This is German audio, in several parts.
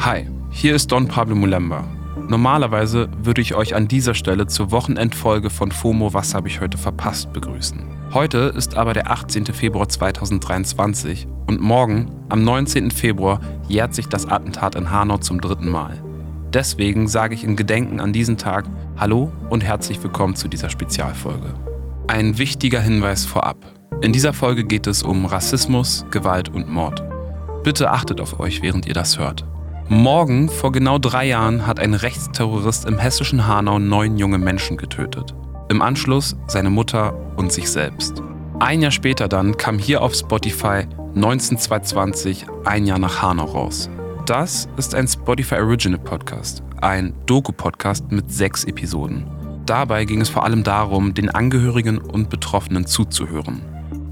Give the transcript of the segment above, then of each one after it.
Hi, hier ist Don Pablo Mulemba. Normalerweise würde ich euch an dieser Stelle zur Wochenendfolge von FOMO Was habe ich heute verpasst begrüßen. Heute ist aber der 18. Februar 2023 und morgen, am 19. Februar, jährt sich das Attentat in Hanau zum dritten Mal. Deswegen sage ich in Gedenken an diesen Tag Hallo und herzlich willkommen zu dieser Spezialfolge. Ein wichtiger Hinweis vorab. In dieser Folge geht es um Rassismus, Gewalt und Mord. Bitte achtet auf euch, während ihr das hört. Morgen, vor genau drei Jahren, hat ein Rechtsterrorist im hessischen Hanau neun junge Menschen getötet. Im Anschluss seine Mutter und sich selbst. Ein Jahr später dann kam hier auf Spotify 19220 ein Jahr nach Hanau raus. Das ist ein Spotify Original Podcast, ein Doku-Podcast mit sechs Episoden. Dabei ging es vor allem darum, den Angehörigen und Betroffenen zuzuhören.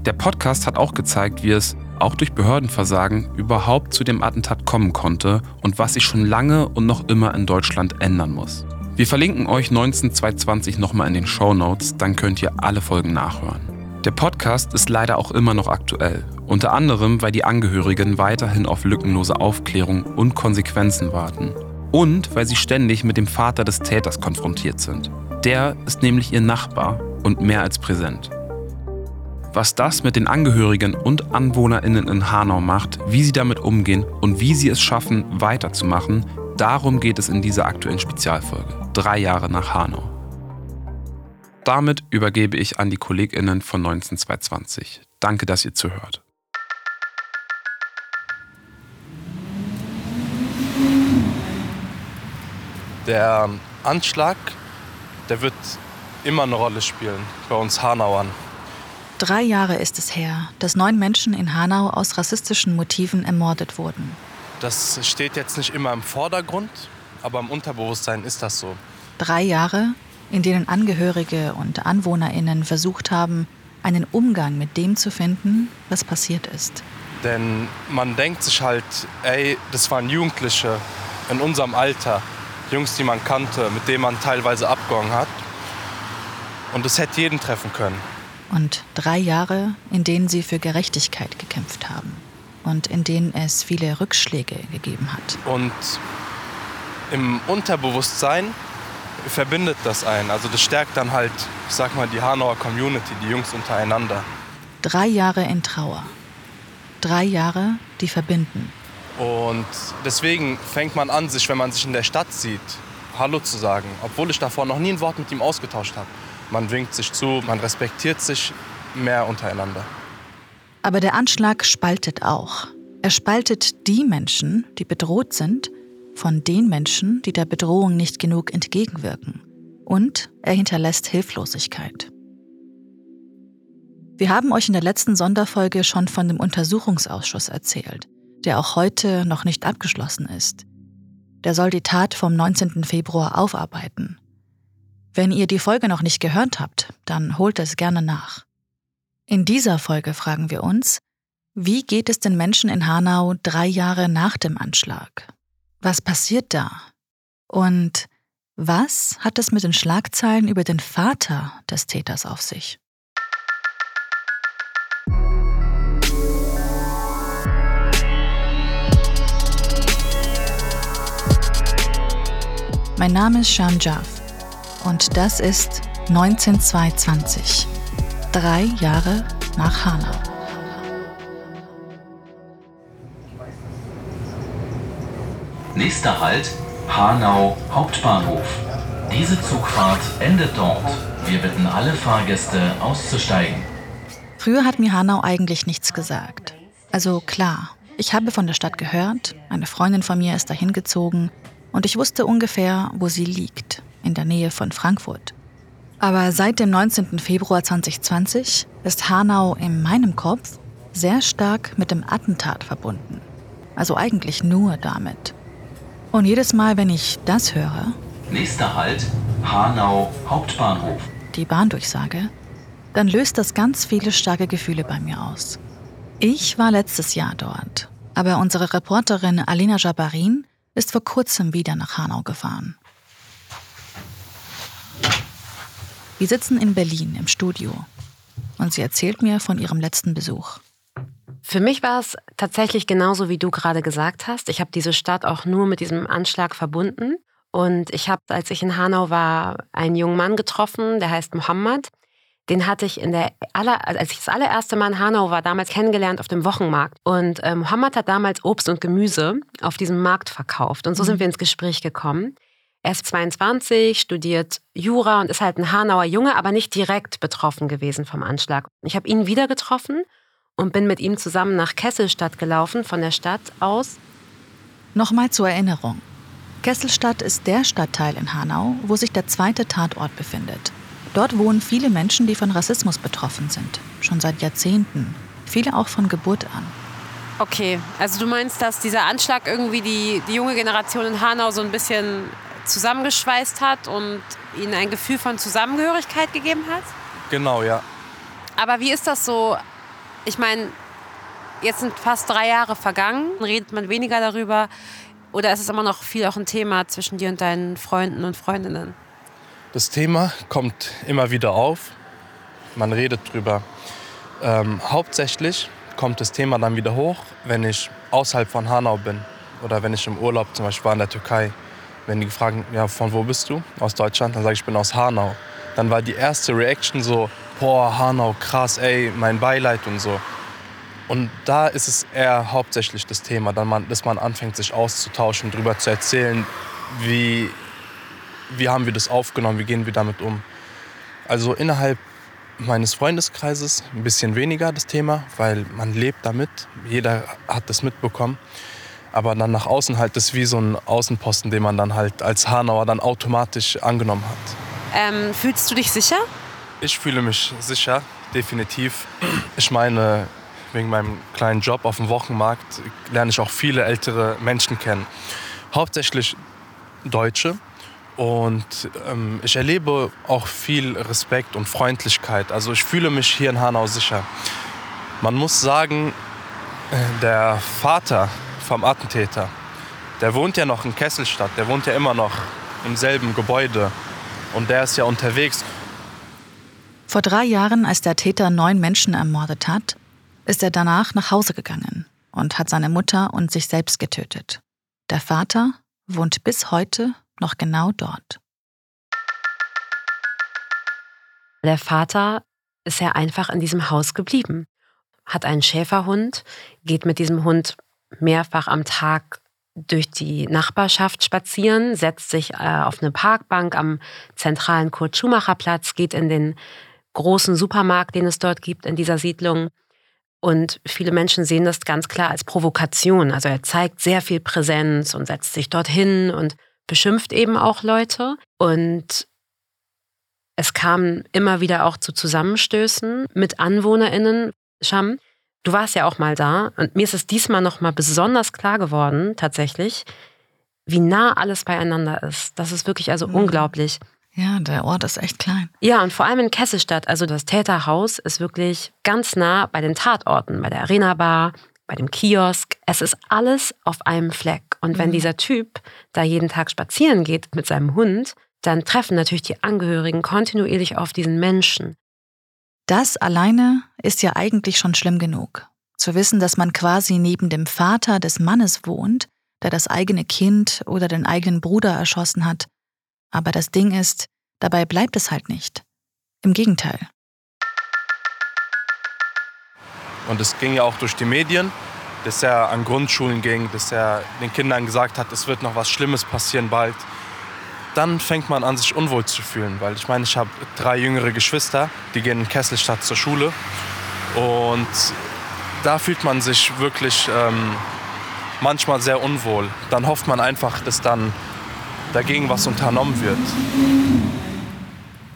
Der Podcast hat auch gezeigt, wie es auch durch Behördenversagen überhaupt zu dem Attentat kommen konnte und was sich schon lange und noch immer in Deutschland ändern muss. Wir verlinken euch 19220 nochmal in den Show Notes, dann könnt ihr alle Folgen nachhören. Der Podcast ist leider auch immer noch aktuell, unter anderem, weil die Angehörigen weiterhin auf lückenlose Aufklärung und Konsequenzen warten. Und weil sie ständig mit dem Vater des Täters konfrontiert sind. Der ist nämlich ihr Nachbar und mehr als präsent. Was das mit den Angehörigen und AnwohnerInnen in Hanau macht, wie sie damit umgehen und wie sie es schaffen, weiterzumachen, darum geht es in dieser aktuellen Spezialfolge. Drei Jahre nach Hanau. Damit übergebe ich an die KollegInnen von 19220. Danke, dass ihr zuhört. Der Anschlag, der wird immer eine Rolle spielen bei uns Hanauern. Drei Jahre ist es her, dass neun Menschen in Hanau aus rassistischen Motiven ermordet wurden. Das steht jetzt nicht immer im Vordergrund, aber im Unterbewusstsein ist das so. Drei Jahre, in denen Angehörige und Anwohnerinnen versucht haben, einen Umgang mit dem zu finden, was passiert ist. Denn man denkt sich halt, ey, das waren Jugendliche in unserem Alter, Jungs, die man kannte, mit denen man teilweise abgegangen hat. Und es hätte jeden treffen können und drei Jahre, in denen sie für Gerechtigkeit gekämpft haben und in denen es viele Rückschläge gegeben hat. Und im Unterbewusstsein verbindet das einen. Also das stärkt dann halt, ich sag mal, die Hanauer Community, die Jungs untereinander. Drei Jahre in Trauer. Drei Jahre, die verbinden. Und deswegen fängt man an, sich, wenn man sich in der Stadt sieht, Hallo zu sagen, obwohl ich davor noch nie ein Wort mit ihm ausgetauscht habe. Man winkt sich zu, man respektiert sich mehr untereinander. Aber der Anschlag spaltet auch. Er spaltet die Menschen, die bedroht sind, von den Menschen, die der Bedrohung nicht genug entgegenwirken. Und er hinterlässt Hilflosigkeit. Wir haben euch in der letzten Sonderfolge schon von dem Untersuchungsausschuss erzählt, der auch heute noch nicht abgeschlossen ist. Der soll die Tat vom 19. Februar aufarbeiten. Wenn ihr die Folge noch nicht gehört habt, dann holt es gerne nach. In dieser Folge fragen wir uns, wie geht es den Menschen in Hanau drei Jahre nach dem Anschlag? Was passiert da? Und was hat es mit den Schlagzeilen über den Vater des Täters auf sich? Mein Name ist Sham Jaff. Und das ist 19220. Drei Jahre nach Hanau. Nächster Halt Hanau Hauptbahnhof. Diese Zugfahrt endet dort. Wir bitten alle Fahrgäste auszusteigen. Früher hat mir Hanau eigentlich nichts gesagt. Also klar, ich habe von der Stadt gehört, eine Freundin von mir ist dahin gezogen und ich wusste ungefähr, wo sie liegt in der Nähe von Frankfurt. Aber seit dem 19. Februar 2020 ist Hanau in meinem Kopf sehr stark mit dem Attentat verbunden. Also eigentlich nur damit. Und jedes Mal, wenn ich das höre, nächster Halt Hanau Hauptbahnhof, die Bahndurchsage, dann löst das ganz viele starke Gefühle bei mir aus. Ich war letztes Jahr dort, aber unsere Reporterin Alina Jabarin ist vor kurzem wieder nach Hanau gefahren. Wir sitzen in Berlin im Studio und sie erzählt mir von ihrem letzten Besuch. Für mich war es tatsächlich genauso, wie du gerade gesagt hast. Ich habe diese Stadt auch nur mit diesem Anschlag verbunden. Und ich habe, als ich in Hanau war, einen jungen Mann getroffen, der heißt Mohammed. Den hatte ich in der aller, als ich das allererste Mal in Hanau war, damals kennengelernt auf dem Wochenmarkt. Und äh, Mohammed hat damals Obst und Gemüse auf diesem Markt verkauft. Und so sind mhm. wir ins Gespräch gekommen. Er ist 22, studiert Jura und ist halt ein Hanauer Junge, aber nicht direkt betroffen gewesen vom Anschlag. Ich habe ihn wieder getroffen und bin mit ihm zusammen nach Kesselstadt gelaufen, von der Stadt aus. Nochmal zur Erinnerung. Kesselstadt ist der Stadtteil in Hanau, wo sich der zweite Tatort befindet. Dort wohnen viele Menschen, die von Rassismus betroffen sind. Schon seit Jahrzehnten. Viele auch von Geburt an. Okay, also du meinst, dass dieser Anschlag irgendwie die, die junge Generation in Hanau so ein bisschen zusammengeschweißt hat und ihnen ein Gefühl von Zusammengehörigkeit gegeben hat? Genau, ja. Aber wie ist das so ich meine, jetzt sind fast drei Jahre vergangen, redet man weniger darüber oder ist es immer noch viel auch ein Thema zwischen dir und deinen Freunden und Freundinnen? Das Thema kommt immer wieder auf. Man redet drüber. Ähm, hauptsächlich kommt das Thema dann wieder hoch, wenn ich außerhalb von Hanau bin oder wenn ich im Urlaub zum Beispiel war in der Türkei. Wenn die fragen, ja, von wo bist du? Aus Deutschland? Dann sage ich, ich bin aus Hanau. Dann war die erste Reaction so, boah, Hanau, krass, ey, mein Beileid und so. Und da ist es eher hauptsächlich das Thema, dass man anfängt, sich auszutauschen, darüber zu erzählen, wie, wie haben wir das aufgenommen, wie gehen wir damit um. Also innerhalb meines Freundeskreises ein bisschen weniger das Thema, weil man lebt damit, jeder hat das mitbekommen. Aber dann nach außen halt das wie so ein Außenposten, den man dann halt als Hanauer dann automatisch angenommen hat. Ähm, fühlst du dich sicher? Ich fühle mich sicher, definitiv. Ich meine, wegen meinem kleinen Job auf dem Wochenmarkt lerne ich auch viele ältere Menschen kennen. Hauptsächlich Deutsche. Und ähm, ich erlebe auch viel Respekt und Freundlichkeit. Also ich fühle mich hier in Hanau sicher. Man muss sagen, äh, der Vater vom Attentäter, der wohnt ja noch in Kesselstadt, der wohnt ja immer noch im selben Gebäude. Und der ist ja unterwegs. Vor drei Jahren, als der Täter neun Menschen ermordet hat, ist er danach nach Hause gegangen und hat seine Mutter und sich selbst getötet. Der Vater wohnt bis heute noch genau dort. Der Vater ist ja einfach in diesem Haus geblieben, hat einen Schäferhund, geht mit diesem Hund mehrfach am Tag durch die Nachbarschaft spazieren, setzt sich äh, auf eine Parkbank am zentralen Kurt-Schumacher-Platz, geht in den großen Supermarkt, den es dort gibt in dieser Siedlung. Und viele Menschen sehen das ganz klar als Provokation. Also er zeigt sehr viel Präsenz und setzt sich dorthin und beschimpft eben auch Leute. Und es kam immer wieder auch zu Zusammenstößen mit AnwohnerInnen. Scham, du warst ja auch mal da und mir ist es diesmal nochmal besonders klar geworden, tatsächlich, wie nah alles beieinander ist. Das ist wirklich also mhm. unglaublich. Ja, der Ort ist echt klein. Ja, und vor allem in Kesselstadt. Also das Täterhaus ist wirklich ganz nah bei den Tatorten, bei der Arena Bar, bei dem Kiosk. Es ist alles auf einem Fleck. Und wenn mhm. dieser Typ da jeden Tag spazieren geht mit seinem Hund, dann treffen natürlich die Angehörigen kontinuierlich auf diesen Menschen. Das alleine ist ja eigentlich schon schlimm genug. Zu wissen, dass man quasi neben dem Vater des Mannes wohnt, der das eigene Kind oder den eigenen Bruder erschossen hat, aber das Ding ist, dabei bleibt es halt nicht. Im Gegenteil. Und es ging ja auch durch die Medien, dass er an Grundschulen ging, dass er den Kindern gesagt hat, es wird noch was Schlimmes passieren bald. Dann fängt man an, sich unwohl zu fühlen, weil ich meine, ich habe drei jüngere Geschwister, die gehen in Kesselstadt zur Schule. Und da fühlt man sich wirklich ähm, manchmal sehr unwohl. Dann hofft man einfach, dass dann dagegen was unternommen wird.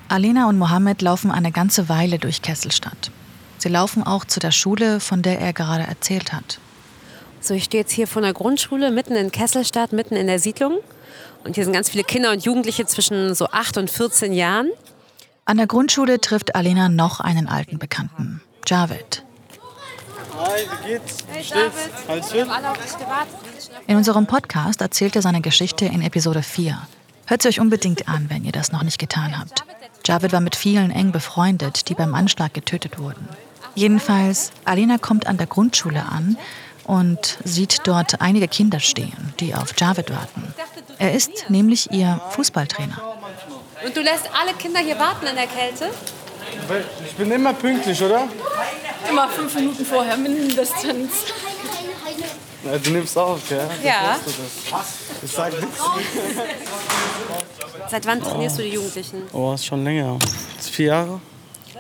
Alena und Mohammed laufen eine ganze Weile durch Kesselstadt. Sie laufen auch zu der Schule, von der er gerade erzählt hat. So, ich stehe jetzt hier von der Grundschule mitten in Kesselstadt, mitten in der Siedlung. Und hier sind ganz viele Kinder und Jugendliche zwischen so 8 und 14 Jahren. An der Grundschule trifft Alena noch einen alten Bekannten, Javed. Hi, wie geht's? Hey, David. In unserem Podcast erzählt er seine Geschichte in Episode 4. Hört sie euch unbedingt an, wenn ihr das noch nicht getan habt. Javid war mit vielen eng befreundet, die beim Anschlag getötet wurden. Jedenfalls, Alena kommt an der Grundschule an und sieht dort einige Kinder stehen, die auf Javid warten. Er ist nämlich ihr Fußballtrainer. Und du lässt alle Kinder hier warten in der Kälte? Ich bin immer pünktlich, oder? Immer fünf Minuten vorher mindestens. Ja, du nimmst auf, ja? Ja. Ich sag nichts. Seit wann trainierst du die Jugendlichen? Oh, ist schon länger. Das ist vier Jahre.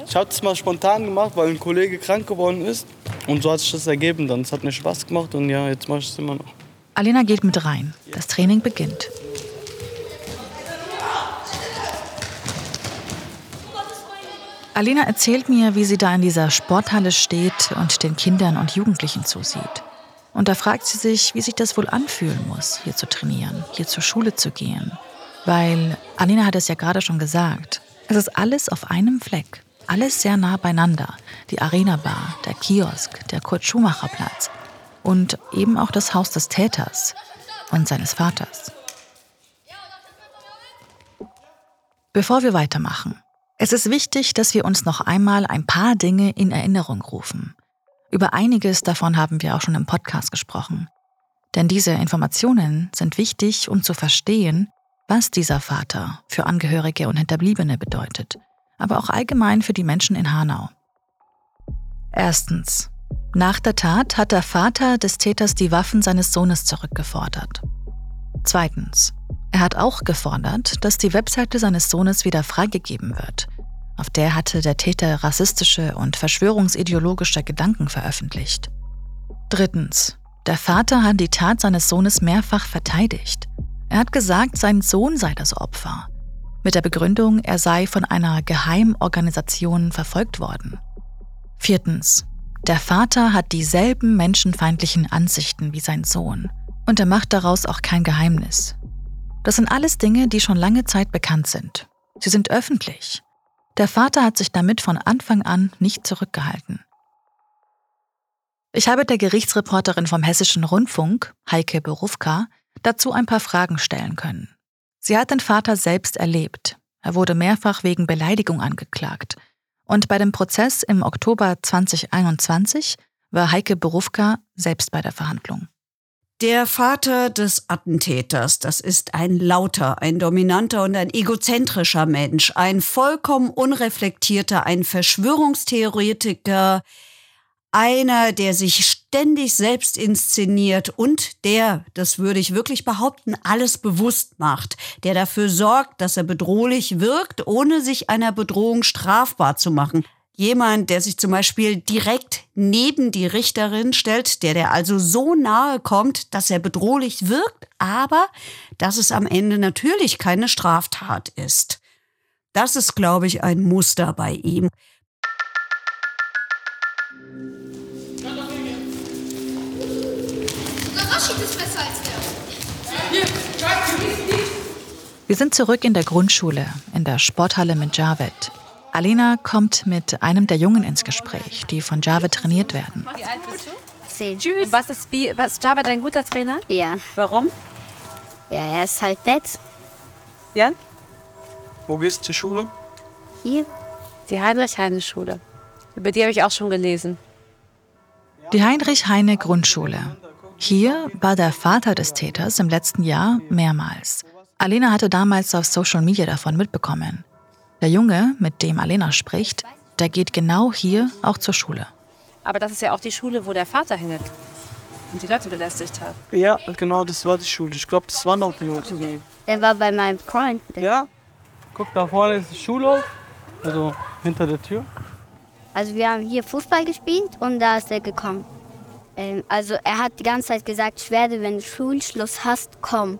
Ich habe das mal spontan gemacht, weil ein Kollege krank geworden ist. Und so hat sich das ergeben dann. Es hat mir Spaß gemacht und ja, jetzt mache ich es immer noch. Alena geht mit rein. Das Training beginnt. Alena erzählt mir, wie sie da in dieser Sporthalle steht und den Kindern und Jugendlichen zusieht. Und da fragt sie sich, wie sich das wohl anfühlen muss, hier zu trainieren, hier zur Schule zu gehen. Weil, Alena hat es ja gerade schon gesagt, es ist alles auf einem Fleck. Alles sehr nah beieinander. Die Arena Bar, der Kiosk, der Kurt-Schumacher-Platz und eben auch das Haus des Täters und seines Vaters. Bevor wir weitermachen, es ist wichtig, dass wir uns noch einmal ein paar Dinge in Erinnerung rufen. Über einiges davon haben wir auch schon im Podcast gesprochen. Denn diese Informationen sind wichtig, um zu verstehen, was dieser Vater für Angehörige und Hinterbliebene bedeutet, aber auch allgemein für die Menschen in Hanau. Erstens. Nach der Tat hat der Vater des Täters die Waffen seines Sohnes zurückgefordert. Zweitens. Er hat auch gefordert, dass die Webseite seines Sohnes wieder freigegeben wird. Auf der hatte der Täter rassistische und verschwörungsideologische Gedanken veröffentlicht. Drittens. Der Vater hat die Tat seines Sohnes mehrfach verteidigt. Er hat gesagt, sein Sohn sei das Opfer. Mit der Begründung, er sei von einer Geheimorganisation verfolgt worden. Viertens. Der Vater hat dieselben menschenfeindlichen Ansichten wie sein Sohn. Und er macht daraus auch kein Geheimnis. Das sind alles Dinge, die schon lange Zeit bekannt sind. Sie sind öffentlich. Der Vater hat sich damit von Anfang an nicht zurückgehalten. Ich habe der Gerichtsreporterin vom Hessischen Rundfunk, Heike Berufka, dazu ein paar Fragen stellen können. Sie hat den Vater selbst erlebt. Er wurde mehrfach wegen Beleidigung angeklagt. Und bei dem Prozess im Oktober 2021 war Heike Berufka selbst bei der Verhandlung. Der Vater des Attentäters, das ist ein lauter, ein dominanter und ein egozentrischer Mensch, ein vollkommen unreflektierter, ein Verschwörungstheoretiker, einer, der sich ständig selbst inszeniert und der, das würde ich wirklich behaupten, alles bewusst macht, der dafür sorgt, dass er bedrohlich wirkt, ohne sich einer Bedrohung strafbar zu machen jemand, der sich zum Beispiel direkt neben die Richterin stellt, der der also so nahe kommt, dass er bedrohlich wirkt, aber dass es am Ende natürlich keine Straftat ist. Das ist, glaube ich, ein Muster bei ihm. Wir sind zurück in der Grundschule, in der Sporthalle mit Javed. Alena kommt mit einem der Jungen ins Gespräch, die von Javed trainiert werden. Wie alt bist du? Zehn. Tschüss. Was ist, wie, was, ist Javed ein guter Trainer? Ja. Warum? Ja, er ist halt nett. Jan? Wo gehst du zur Schule? Hier. Die Heinrich-Heine-Schule. Über die habe ich auch schon gelesen. Die Heinrich-Heine-Grundschule. Hier war der Vater des Täters im letzten Jahr mehrmals. Alena hatte damals auf Social Media davon mitbekommen. Der Junge, mit dem Alena spricht, der geht genau hier auch zur Schule. Aber das ist ja auch die Schule, wo der Vater hingeht und die Leute belästigt hat. Ja, genau, das war die Schule. Ich glaube, das war noch die Schule. Er war bei meinem Freund. Ja, guck, da vorne ist der Schulhof, also hinter der Tür. Also wir haben hier Fußball gespielt und da ist er gekommen. Ähm, also er hat die ganze Zeit gesagt, ich werde, wenn du Schulschluss hast, kommen.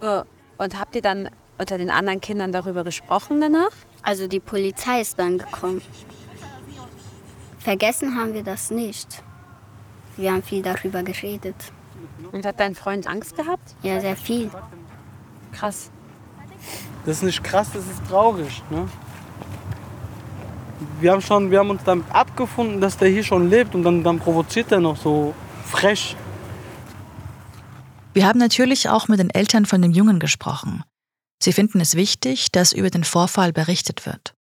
Oh. Und habt ihr dann unter den anderen Kindern darüber gesprochen danach? Also die Polizei ist dann gekommen. Vergessen haben wir das nicht. Wir haben viel darüber geredet. Und hat dein Freund Angst gehabt? Ja, sehr viel. Krass. Das ist nicht krass, das ist traurig. Ne? Wir, haben schon, wir haben uns damit abgefunden, dass der hier schon lebt und dann, dann provoziert er noch so frech. Wir haben natürlich auch mit den Eltern von dem Jungen gesprochen. Sie finden es wichtig, dass über den Vorfall berichtet wird.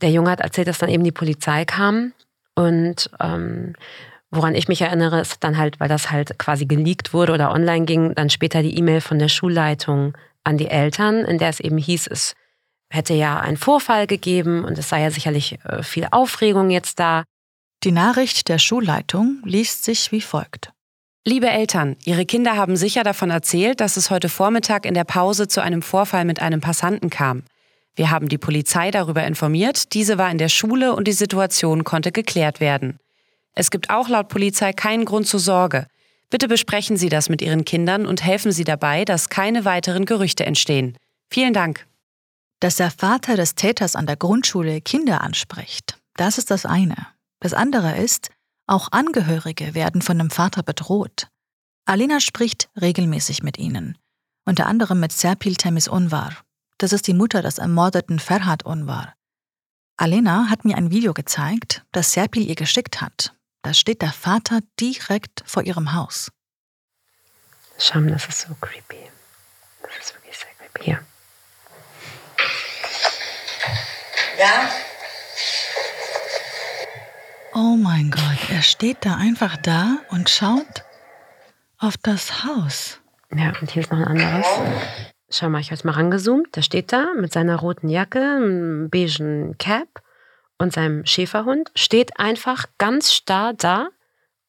Der Junge hat erzählt, dass dann eben die Polizei kam Und ähm, woran ich mich erinnere, ist dann halt, weil das halt quasi geleakt wurde oder online ging, dann später die E-Mail von der Schulleitung an die Eltern, in der es eben hieß, es hätte ja einen Vorfall gegeben und es sei ja sicherlich äh, viel Aufregung jetzt da. Die Nachricht der Schulleitung liest sich wie folgt. Liebe Eltern, Ihre Kinder haben sicher davon erzählt, dass es heute Vormittag in der Pause zu einem Vorfall mit einem Passanten kam. Wir haben die Polizei darüber informiert, diese war in der Schule und die Situation konnte geklärt werden. Es gibt auch laut Polizei keinen Grund zur Sorge. Bitte besprechen Sie das mit Ihren Kindern und helfen Sie dabei, dass keine weiteren Gerüchte entstehen. Vielen Dank. Dass der Vater des Täters an der Grundschule Kinder anspricht, das ist das eine. Das andere ist, auch Angehörige werden von dem Vater bedroht. Alina spricht regelmäßig mit ihnen, unter anderem mit Serpil Temis Unvar. Das ist die Mutter des ermordeten Ferhat Unvar. Alena hat mir ein Video gezeigt, das Serpil ihr geschickt hat. Da steht der Vater direkt vor ihrem Haus. Schau, das ist so creepy. Das ist wirklich sehr creepy. Hier. Ja? Oh mein Gott, er steht da einfach da und schaut auf das Haus. Ja, und hier ist noch ein anderes. Schau mal, ich habe jetzt mal rangezoomt. Der steht da mit seiner roten Jacke, einem beigen Cap und seinem Schäferhund, steht einfach ganz starr da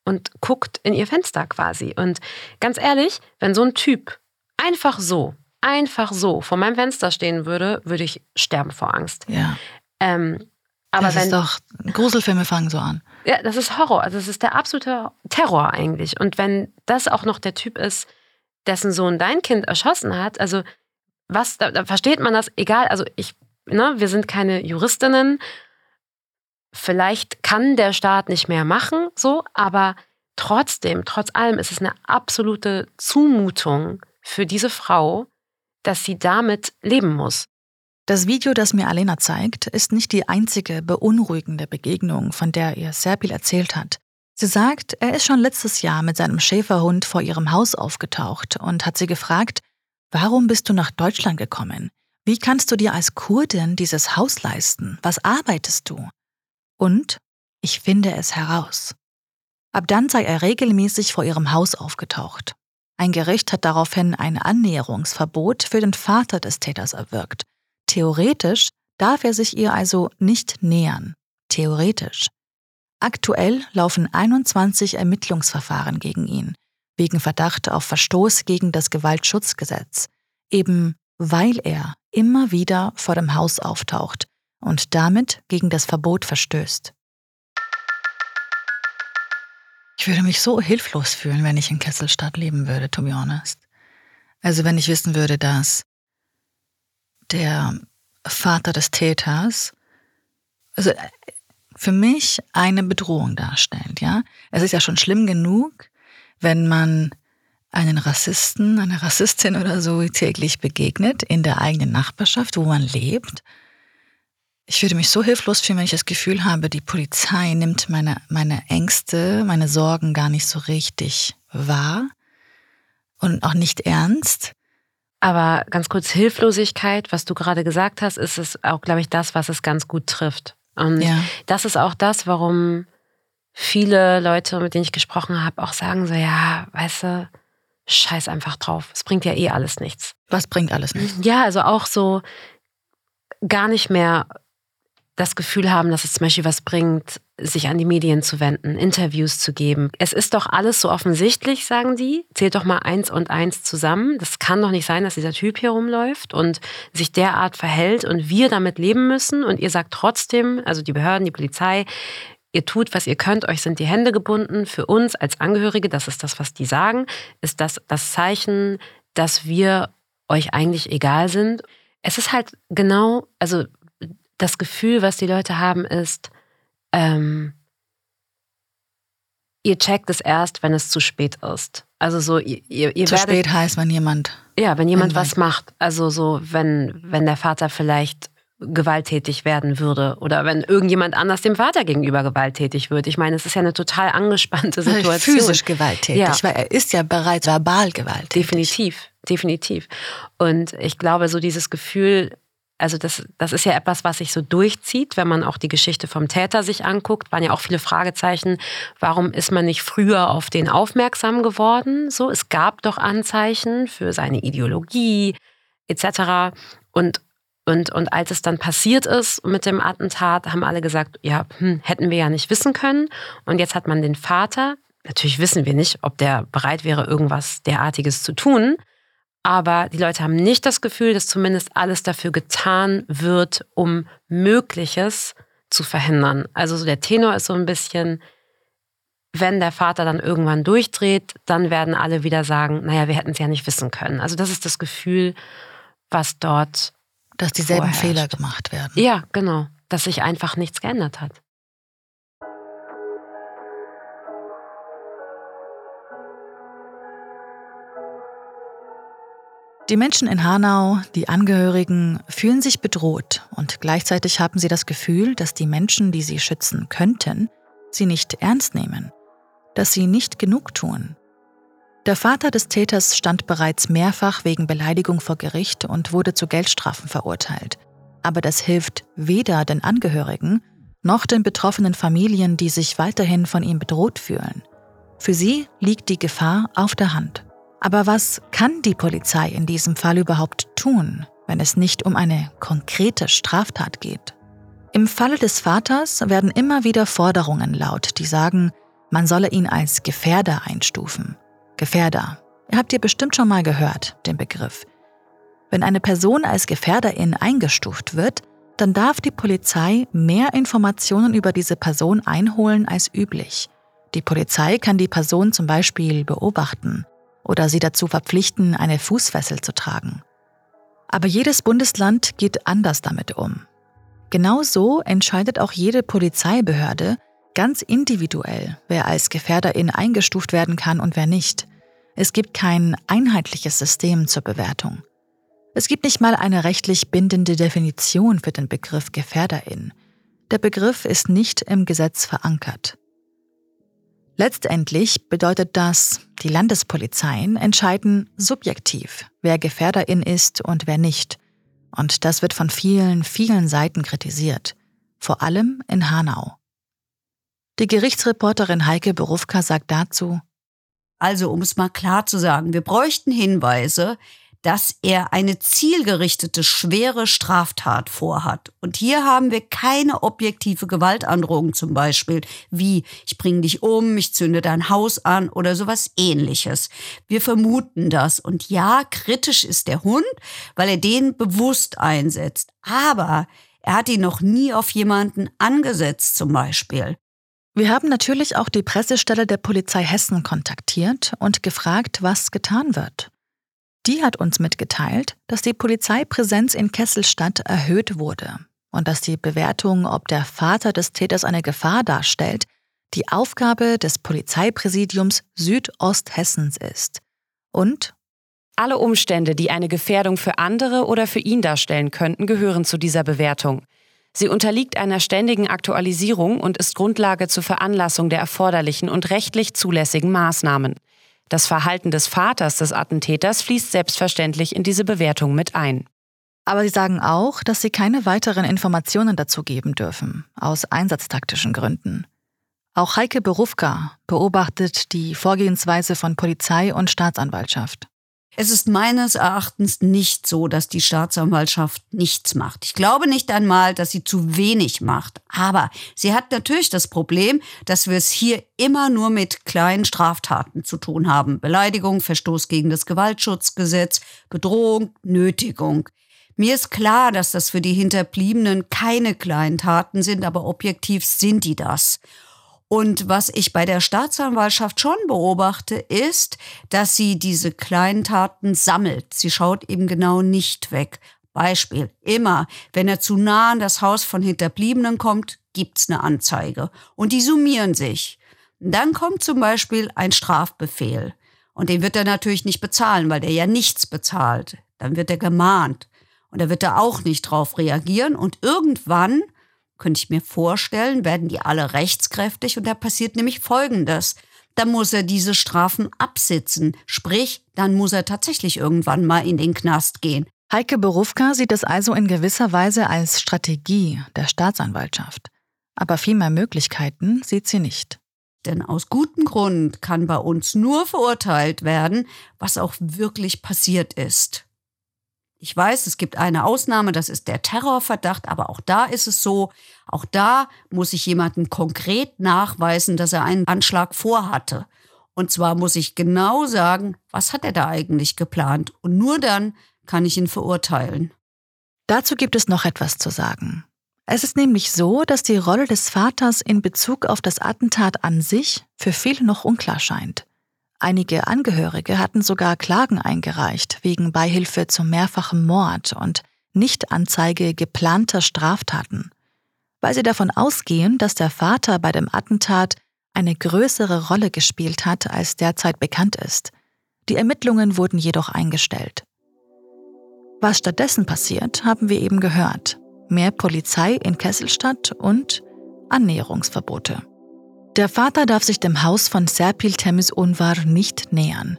und guckt in ihr Fenster quasi. Und ganz ehrlich, wenn so ein Typ einfach so, einfach so vor meinem Fenster stehen würde, würde ich sterben vor Angst. Ja. Ähm, aber das wenn, ist doch, Gruselfilme fangen so an. Ja, das ist Horror. Also, das ist der absolute Terror eigentlich. Und wenn das auch noch der Typ ist, dessen Sohn dein Kind erschossen hat, also, was, da, da versteht man das, egal, also ich, ne, wir sind keine Juristinnen. Vielleicht kann der Staat nicht mehr machen, so, aber trotzdem, trotz allem ist es eine absolute Zumutung für diese Frau, dass sie damit leben muss. Das Video, das mir Alena zeigt, ist nicht die einzige beunruhigende Begegnung, von der ihr Serpil erzählt hat. Sie sagt, er ist schon letztes Jahr mit seinem Schäferhund vor ihrem Haus aufgetaucht und hat sie gefragt, warum bist du nach Deutschland gekommen? Wie kannst du dir als Kurdin dieses Haus leisten? Was arbeitest du? Und ich finde es heraus. Ab dann sei er regelmäßig vor ihrem Haus aufgetaucht. Ein Gericht hat daraufhin ein Annäherungsverbot für den Vater des Täters erwirkt. Theoretisch darf er sich ihr also nicht nähern. Theoretisch. Aktuell laufen 21 Ermittlungsverfahren gegen ihn, wegen Verdacht auf Verstoß gegen das Gewaltschutzgesetz, eben weil er immer wieder vor dem Haus auftaucht und damit gegen das Verbot verstößt. Ich würde mich so hilflos fühlen, wenn ich in Kesselstadt leben würde, to be honest. Also wenn ich wissen würde, dass der Vater des Täters, also für mich eine Bedrohung darstellt, ja. Es ist ja schon schlimm genug, wenn man einen Rassisten, eine Rassistin oder so täglich begegnet in der eigenen Nachbarschaft, wo man lebt. Ich würde mich so hilflos fühlen, wenn ich das Gefühl habe, die Polizei nimmt meine, meine Ängste, meine Sorgen gar nicht so richtig wahr und auch nicht ernst. Aber ganz kurz, Hilflosigkeit, was du gerade gesagt hast, ist es auch, glaube ich, das, was es ganz gut trifft. Und ja. das ist auch das, warum viele Leute, mit denen ich gesprochen habe, auch sagen so, ja, weißt du, scheiß einfach drauf. Es bringt ja eh alles nichts. Was bringt alles nichts? Ja, also auch so gar nicht mehr das Gefühl haben, dass es zum Beispiel was bringt, sich an die Medien zu wenden, Interviews zu geben. Es ist doch alles so offensichtlich, sagen die. Zählt doch mal eins und eins zusammen. Das kann doch nicht sein, dass dieser Typ hier rumläuft und sich derart verhält und wir damit leben müssen. Und ihr sagt trotzdem, also die Behörden, die Polizei, ihr tut, was ihr könnt, euch sind die Hände gebunden. Für uns als Angehörige, das ist das, was die sagen, ist das das Zeichen, dass wir euch eigentlich egal sind. Es ist halt genau, also das Gefühl, was die Leute haben, ist, ähm, ihr checkt es erst, wenn es zu spät ist. Also so, ihr, ihr Zu werdet, spät heißt, wenn jemand. Ja, wenn jemand was macht. Also so, wenn, wenn der Vater vielleicht gewalttätig werden würde oder wenn irgendjemand anders dem Vater gegenüber gewalttätig wird. Ich meine, es ist ja eine total angespannte Situation. Physisch gewalttätig, ja. weil er ist ja bereits verbal gewalttätig. Definitiv, definitiv. Und ich glaube, so dieses Gefühl, Also das, das ist ja etwas, was sich so durchzieht, wenn man auch die Geschichte vom Täter sich anguckt, waren ja auch viele Fragezeichen. Warum ist man nicht früher auf den aufmerksam geworden? So, es gab doch Anzeichen für seine Ideologie etc. Und und, und als es dann passiert ist mit dem Attentat, haben alle gesagt, ja, hm, hätten wir ja nicht wissen können. Und jetzt hat man den Vater. Natürlich wissen wir nicht, ob der bereit wäre, irgendwas derartiges zu tun. Aber die Leute haben nicht das Gefühl, dass zumindest alles dafür getan wird, um Mögliches zu verhindern. Also so der Tenor ist so ein bisschen, wenn der Vater dann irgendwann durchdreht, dann werden alle wieder sagen, naja, wir hätten es ja nicht wissen können. Also das ist das Gefühl, was dort dass dieselben vorherrscht. Fehler gemacht werden. Ja, genau. Dass sich einfach nichts geändert hat. Die Menschen in Hanau, die Angehörigen, fühlen sich bedroht und gleichzeitig haben sie das Gefühl, dass die Menschen, die sie schützen könnten, sie nicht ernst nehmen, dass sie nicht genug tun, der Vater des Täters stand bereits mehrfach wegen Beleidigung vor Gericht und wurde zu Geldstrafen verurteilt. Aber das hilft weder den Angehörigen noch den betroffenen Familien, die sich weiterhin von ihm bedroht fühlen. Für sie liegt die Gefahr auf der Hand. Aber was kann die Polizei in diesem Fall überhaupt tun, wenn es nicht um eine konkrete Straftat geht? Im Falle des Vaters werden immer wieder Forderungen laut, die sagen, man solle ihn als Gefährder einstufen. Gefährder. Ihr habt ihr bestimmt schon mal gehört, den Begriff. Wenn eine Person als Gefährderin eingestuft wird, dann darf die Polizei mehr Informationen über diese Person einholen als üblich. Die Polizei kann die Person zum Beispiel beobachten oder sie dazu verpflichten, eine Fußfessel zu tragen. Aber jedes Bundesland geht anders damit um. Genauso entscheidet auch jede Polizeibehörde ganz individuell, wer als Gefährderin eingestuft werden kann und wer nicht. Es gibt kein einheitliches System zur Bewertung. Es gibt nicht mal eine rechtlich bindende Definition für den Begriff Gefährderin. Der Begriff ist nicht im Gesetz verankert. Letztendlich bedeutet das, die Landespolizeien entscheiden subjektiv, wer Gefährderin ist und wer nicht. Und das wird von vielen, vielen Seiten kritisiert, vor allem in Hanau. Die Gerichtsreporterin Heike Berufka sagt dazu, also, um es mal klar zu sagen, wir bräuchten Hinweise, dass er eine zielgerichtete, schwere Straftat vorhat. Und hier haben wir keine objektive Gewaltandrohung zum Beispiel, wie ich bringe dich um, ich zünde dein Haus an oder sowas ähnliches. Wir vermuten das. Und ja, kritisch ist der Hund, weil er den bewusst einsetzt. Aber er hat ihn noch nie auf jemanden angesetzt zum Beispiel. Wir haben natürlich auch die Pressestelle der Polizei Hessen kontaktiert und gefragt, was getan wird. Die hat uns mitgeteilt, dass die Polizeipräsenz in Kesselstadt erhöht wurde und dass die Bewertung, ob der Vater des Täters eine Gefahr darstellt, die Aufgabe des Polizeipräsidiums Südosthessens ist. Und alle Umstände, die eine Gefährdung für andere oder für ihn darstellen könnten, gehören zu dieser Bewertung. Sie unterliegt einer ständigen Aktualisierung und ist Grundlage zur Veranlassung der erforderlichen und rechtlich zulässigen Maßnahmen. Das Verhalten des Vaters des Attentäters fließt selbstverständlich in diese Bewertung mit ein. Aber Sie sagen auch, dass Sie keine weiteren Informationen dazu geben dürfen, aus einsatztaktischen Gründen. Auch Heike Berufka beobachtet die Vorgehensweise von Polizei und Staatsanwaltschaft. Es ist meines Erachtens nicht so, dass die Staatsanwaltschaft nichts macht. Ich glaube nicht einmal, dass sie zu wenig macht. Aber sie hat natürlich das Problem, dass wir es hier immer nur mit kleinen Straftaten zu tun haben. Beleidigung, Verstoß gegen das Gewaltschutzgesetz, Bedrohung, Nötigung. Mir ist klar, dass das für die Hinterbliebenen keine kleinen Taten sind, aber objektiv sind die das. Und was ich bei der Staatsanwaltschaft schon beobachte, ist, dass sie diese kleinen Taten sammelt. Sie schaut eben genau nicht weg. Beispiel, immer, wenn er zu nah an das Haus von Hinterbliebenen kommt, gibt's eine Anzeige. Und die summieren sich. Dann kommt zum Beispiel ein Strafbefehl. Und den wird er natürlich nicht bezahlen, weil der ja nichts bezahlt. Dann wird er gemahnt. Und da wird er auch nicht drauf reagieren. Und irgendwann könnte ich mir vorstellen, werden die alle rechtskräftig und da passiert nämlich Folgendes. Dann muss er diese Strafen absitzen. Sprich, dann muss er tatsächlich irgendwann mal in den Knast gehen. Heike Berufka sieht es also in gewisser Weise als Strategie der Staatsanwaltschaft. Aber viel mehr Möglichkeiten sieht sie nicht. Denn aus gutem Grund kann bei uns nur verurteilt werden, was auch wirklich passiert ist. Ich weiß, es gibt eine Ausnahme, das ist der Terrorverdacht, aber auch da ist es so, auch da muss ich jemanden konkret nachweisen, dass er einen Anschlag vorhatte. Und zwar muss ich genau sagen, was hat er da eigentlich geplant? Und nur dann kann ich ihn verurteilen. Dazu gibt es noch etwas zu sagen. Es ist nämlich so, dass die Rolle des Vaters in Bezug auf das Attentat an sich für viele noch unklar scheint. Einige Angehörige hatten sogar Klagen eingereicht wegen Beihilfe zum mehrfachen Mord und Nichtanzeige geplanter Straftaten, weil sie davon ausgehen, dass der Vater bei dem Attentat eine größere Rolle gespielt hat, als derzeit bekannt ist. Die Ermittlungen wurden jedoch eingestellt. Was stattdessen passiert, haben wir eben gehört. Mehr Polizei in Kesselstadt und Annäherungsverbote. Der Vater darf sich dem Haus von Serpil Temis Unvar nicht nähern.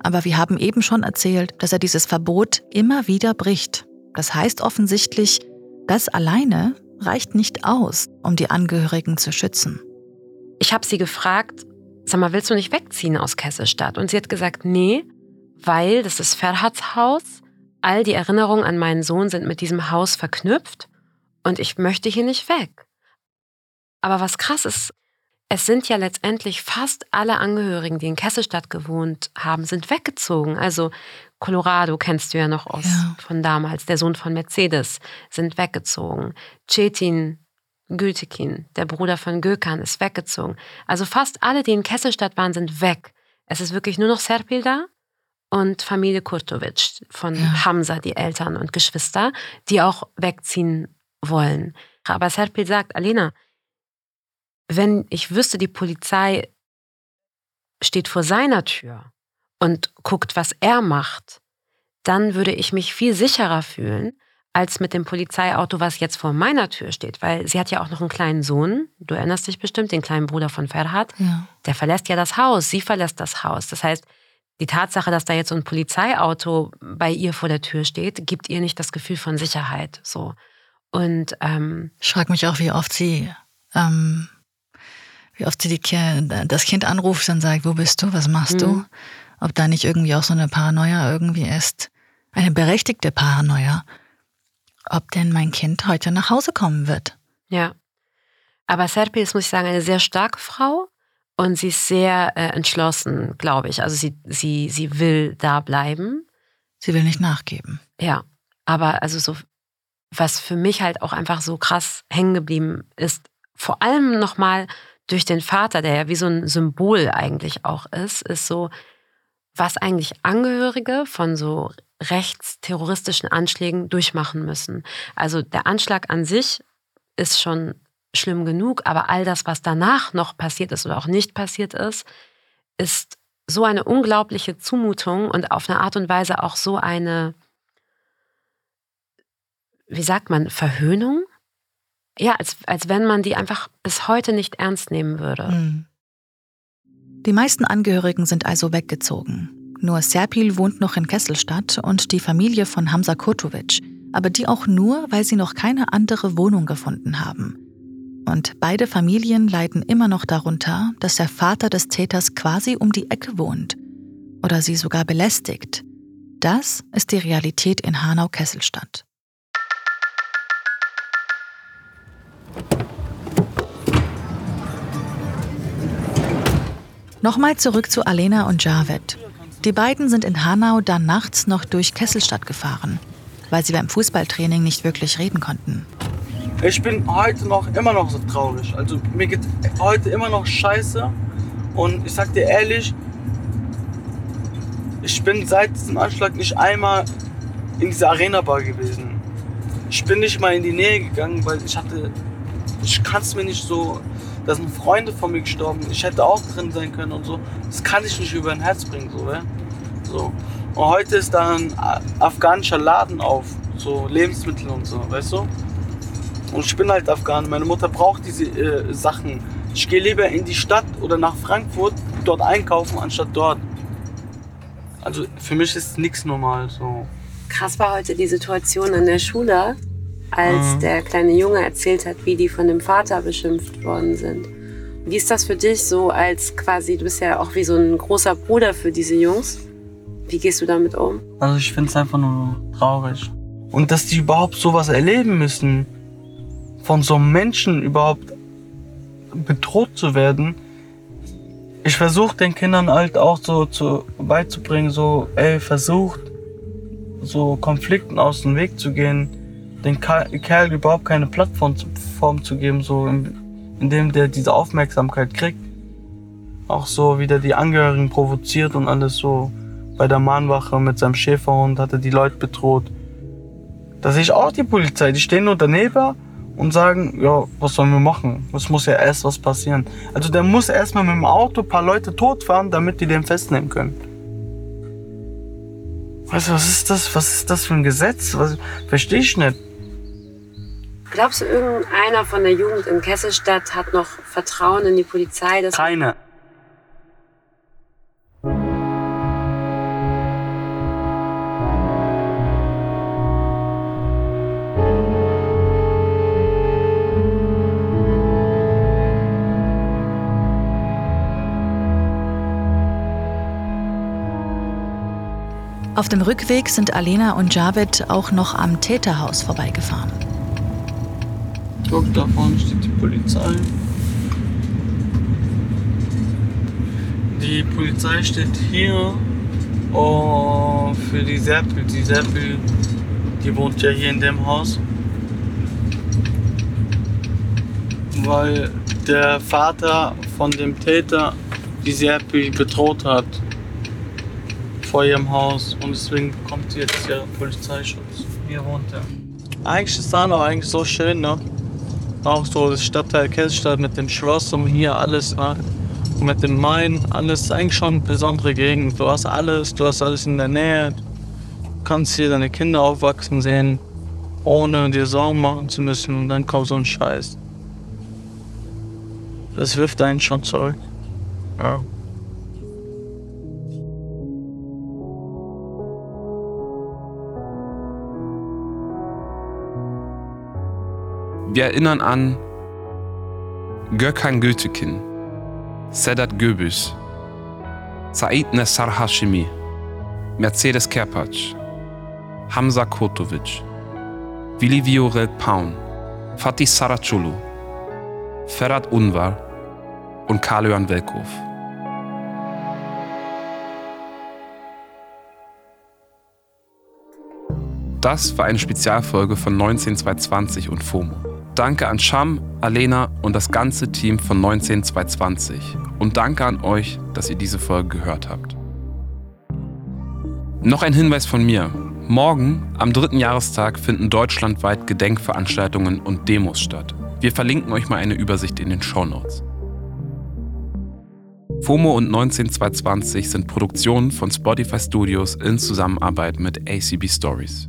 Aber wir haben eben schon erzählt, dass er dieses Verbot immer wieder bricht. Das heißt offensichtlich, das alleine reicht nicht aus, um die Angehörigen zu schützen. Ich habe sie gefragt, sag mal, willst du nicht wegziehen aus Kesselstadt? Und sie hat gesagt, nee, weil das ist Ferhats Haus. All die Erinnerungen an meinen Sohn sind mit diesem Haus verknüpft und ich möchte hier nicht weg. Aber was krass ist, es sind ja letztendlich fast alle Angehörigen, die in Kesselstadt gewohnt haben, sind weggezogen. Also Colorado kennst du ja noch aus ja. von damals, der Sohn von Mercedes, sind weggezogen. Cetin Gültekin, der Bruder von Gökhan, ist weggezogen. Also fast alle, die in Kesselstadt waren, sind weg. Es ist wirklich nur noch Serpil da und Familie Kurtovic von ja. Hamza, die Eltern und Geschwister, die auch wegziehen wollen. Aber Serpil sagt, Alena, wenn ich wüsste, die Polizei steht vor seiner Tür und guckt, was er macht, dann würde ich mich viel sicherer fühlen, als mit dem Polizeiauto, was jetzt vor meiner Tür steht. Weil sie hat ja auch noch einen kleinen Sohn, du erinnerst dich bestimmt, den kleinen Bruder von Ferhat. Ja. Der verlässt ja das Haus, sie verlässt das Haus. Das heißt, die Tatsache, dass da jetzt so ein Polizeiauto bei ihr vor der Tür steht, gibt ihr nicht das Gefühl von Sicherheit. So. Und ähm, ich frage mich auch, wie oft sie ähm, wie oft sie die, das Kind anruft und sagt, wo bist du, was machst mhm. du? Ob da nicht irgendwie auch so eine Paranoia irgendwie ist. Eine berechtigte Paranoia. Ob denn mein Kind heute nach Hause kommen wird. Ja. Aber Serpi ist, muss ich sagen, eine sehr starke Frau und sie ist sehr äh, entschlossen, glaube ich. Also sie, sie, sie will da bleiben. Sie will nicht nachgeben. Ja. Aber also so, was für mich halt auch einfach so krass hängen geblieben ist, vor allem nochmal durch den Vater, der ja wie so ein Symbol eigentlich auch ist, ist so, was eigentlich Angehörige von so rechtsterroristischen Anschlägen durchmachen müssen. Also der Anschlag an sich ist schon schlimm genug, aber all das, was danach noch passiert ist oder auch nicht passiert ist, ist so eine unglaubliche Zumutung und auf eine Art und Weise auch so eine, wie sagt man, Verhöhnung ja, als, als wenn man die einfach bis heute nicht ernst nehmen würde. Hm. Die meisten Angehörigen sind also weggezogen. Nur Serpil wohnt noch in Kesselstadt und die Familie von Hamza Kurtovic, aber die auch nur, weil sie noch keine andere Wohnung gefunden haben. Und beide Familien leiden immer noch darunter, dass der Vater des Täters quasi um die Ecke wohnt oder sie sogar belästigt. Das ist die Realität in Hanau-Kesselstadt. Nochmal zurück zu Alena und Javed. Die beiden sind in Hanau dann nachts noch durch Kesselstadt gefahren, weil sie beim Fußballtraining nicht wirklich reden konnten. Ich bin heute noch immer noch so traurig. Also mir geht heute immer noch scheiße. Und ich sag dir ehrlich, ich bin seit diesem Anschlag nicht einmal in dieser Arena-Bar gewesen. Ich bin nicht mal in die Nähe gegangen, weil ich hatte, ich kann es mir nicht so da sind Freunde von mir gestorben. Ich hätte auch drin sein können und so. Das kann ich nicht über ein Herz bringen, so, ja? so. Und heute ist da ein afghanischer Laden auf, so Lebensmittel und so, weißt du? Und ich bin halt Afghan. Meine Mutter braucht diese äh, Sachen. Ich gehe lieber in die Stadt oder nach Frankfurt, dort einkaufen, anstatt dort. Also für mich ist nichts normal so. Krass war heute die Situation an der Schule, als mhm. der kleine Junge erzählt hat, wie die von dem Vater beschimpft worden sind. Wie ist das für dich so als quasi, du bist ja auch wie so ein großer Bruder für diese Jungs. Wie gehst du damit um? Also ich finde es einfach nur traurig. Und dass die überhaupt sowas erleben müssen, von so einem Menschen überhaupt bedroht zu werden. Ich versuche den Kindern halt auch so zu, beizubringen, so, ey, versucht so Konflikten aus dem Weg zu gehen, den Kerl überhaupt keine Plattform zu geben, so indem der diese Aufmerksamkeit kriegt. Auch so, wie der die Angehörigen provoziert und alles so. Bei der Mahnwache mit seinem Schäferhund hat er die Leute bedroht. Da sehe ich auch die Polizei, die stehen nur daneben und sagen, ja, was sollen wir machen? Es muss ja erst was passieren. Also der muss erstmal mit dem Auto ein paar Leute totfahren, damit die den festnehmen können. Weißt du, was ist das? Was ist das für ein Gesetz? Verstehe ich nicht. Glaubst du, irgendeiner von der Jugend in Kesselstadt hat noch Vertrauen in die Polizei? Keine. Auf dem Rückweg sind Alena und Javed auch noch am Täterhaus vorbeigefahren. Guck, da vorne steht die Polizei. Die Polizei steht hier oh, für die Seppel. Die Seppel, die wohnt ja hier in dem Haus. Weil der Vater von dem Täter die Seppel bedroht hat vor ihrem Haus und deswegen kommt jetzt der Polizeischutz. Hier wohnt er. Eigentlich ist da noch eigentlich so schön, ne? Auch so das Stadtteil Kessstadt mit dem Schloss und hier alles, ne? Mit dem Main, alles eigentlich schon eine besondere Gegend. Du hast alles, du hast alles in der Nähe. Du kannst hier deine Kinder aufwachsen sehen, ohne dir Sorgen machen zu müssen und dann kommt so ein Scheiß. Das wirft einen schon zurück. Ja. Wir erinnern an Gökhan Gültekin, Sedat Göbüs, Said Nessar Hashimi, Mercedes Kerpac, Hamza Kotovic, Willi Viorel Paun, Fatih Saraculu, Ferhat Unvar und Karl-Johann Welkow. Das war eine Spezialfolge von 19220 und FOMO. Danke an Sham, Alena und das ganze Team von 19220. Und danke an euch, dass ihr diese Folge gehört habt. Noch ein Hinweis von mir. Morgen, am dritten Jahrestag, finden deutschlandweit Gedenkveranstaltungen und Demos statt. Wir verlinken euch mal eine Übersicht in den Show Notes. FOMO und 19220 sind Produktionen von Spotify Studios in Zusammenarbeit mit ACB Stories.